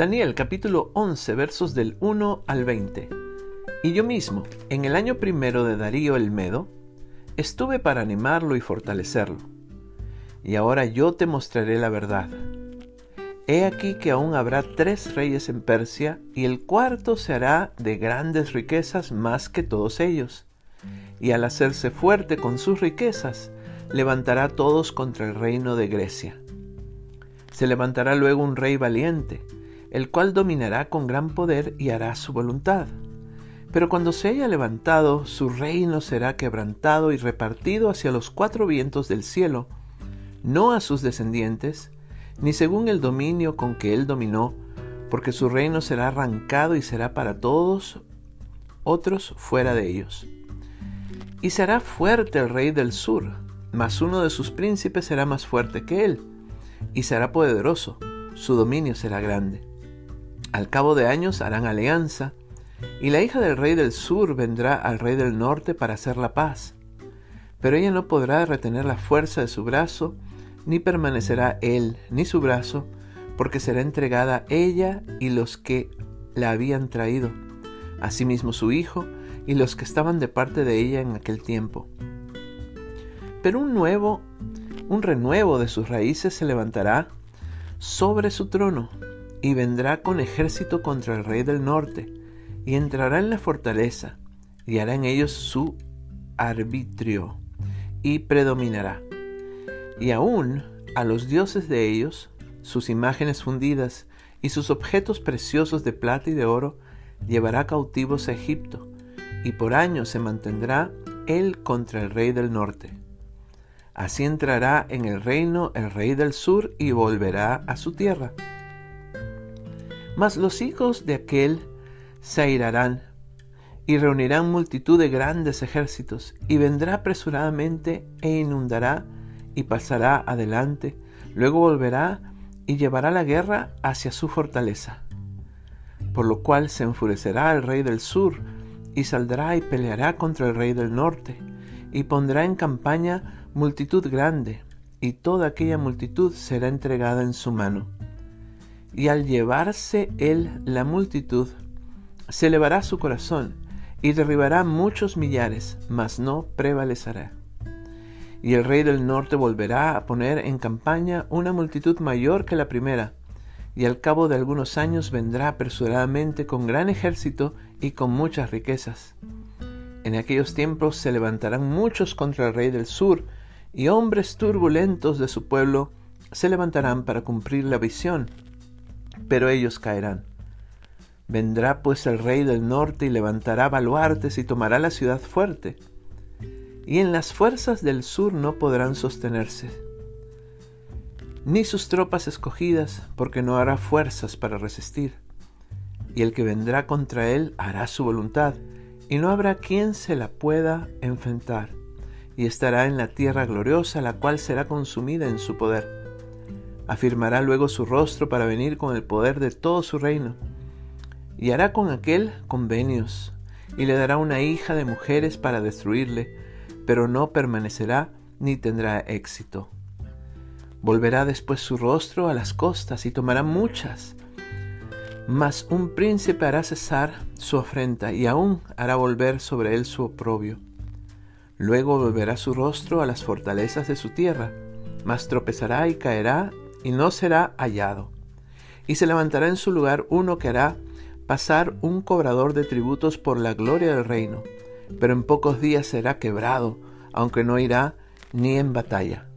Daniel capítulo 11 versos del 1 al 20. Y yo mismo, en el año primero de Darío el Medo, estuve para animarlo y fortalecerlo. Y ahora yo te mostraré la verdad. He aquí que aún habrá tres reyes en Persia, y el cuarto se hará de grandes riquezas más que todos ellos. Y al hacerse fuerte con sus riquezas, levantará todos contra el reino de Grecia. Se levantará luego un rey valiente, el cual dominará con gran poder y hará su voluntad. Pero cuando se haya levantado, su reino será quebrantado y repartido hacia los cuatro vientos del cielo, no a sus descendientes, ni según el dominio con que él dominó, porque su reino será arrancado y será para todos otros fuera de ellos. Y será fuerte el rey del sur, mas uno de sus príncipes será más fuerte que él, y será poderoso, su dominio será grande. Al cabo de años harán alianza, y la hija del rey del sur vendrá al rey del norte para hacer la paz. Pero ella no podrá retener la fuerza de su brazo, ni permanecerá él ni su brazo, porque será entregada ella y los que la habían traído, asimismo su hijo y los que estaban de parte de ella en aquel tiempo. Pero un nuevo, un renuevo de sus raíces se levantará sobre su trono, y vendrá con ejército contra el rey del norte, y entrará en la fortaleza, y hará en ellos su arbitrio, y predominará. Y aún a los dioses de ellos, sus imágenes fundidas y sus objetos preciosos de plata y de oro, llevará cautivos a Egipto, y por años se mantendrá él contra el rey del norte. Así entrará en el reino el rey del sur y volverá a su tierra mas los hijos de aquel se airarán y reunirán multitud de grandes ejércitos, y vendrá apresuradamente e inundará y pasará adelante, luego volverá y llevará la guerra hacia su fortaleza. Por lo cual se enfurecerá el rey del sur, y saldrá y peleará contra el rey del norte, y pondrá en campaña multitud grande, y toda aquella multitud será entregada en su mano y al llevarse él la multitud, se elevará su corazón y derribará muchos millares, mas no prevalecerá. Y el rey del norte volverá a poner en campaña una multitud mayor que la primera, y al cabo de algunos años vendrá apresuradamente con gran ejército y con muchas riquezas. En aquellos tiempos se levantarán muchos contra el rey del sur, y hombres turbulentos de su pueblo se levantarán para cumplir la visión pero ellos caerán. Vendrá pues el rey del norte y levantará baluartes y tomará la ciudad fuerte. Y en las fuerzas del sur no podrán sostenerse, ni sus tropas escogidas, porque no hará fuerzas para resistir. Y el que vendrá contra él hará su voluntad, y no habrá quien se la pueda enfrentar, y estará en la tierra gloriosa, la cual será consumida en su poder afirmará luego su rostro para venir con el poder de todo su reino, y hará con aquel convenios, y le dará una hija de mujeres para destruirle, pero no permanecerá ni tendrá éxito. Volverá después su rostro a las costas y tomará muchas, mas un príncipe hará cesar su afrenta y aún hará volver sobre él su oprobio. Luego volverá su rostro a las fortalezas de su tierra, mas tropezará y caerá y no será hallado. Y se levantará en su lugar uno que hará pasar un cobrador de tributos por la gloria del reino, pero en pocos días será quebrado, aunque no irá ni en batalla.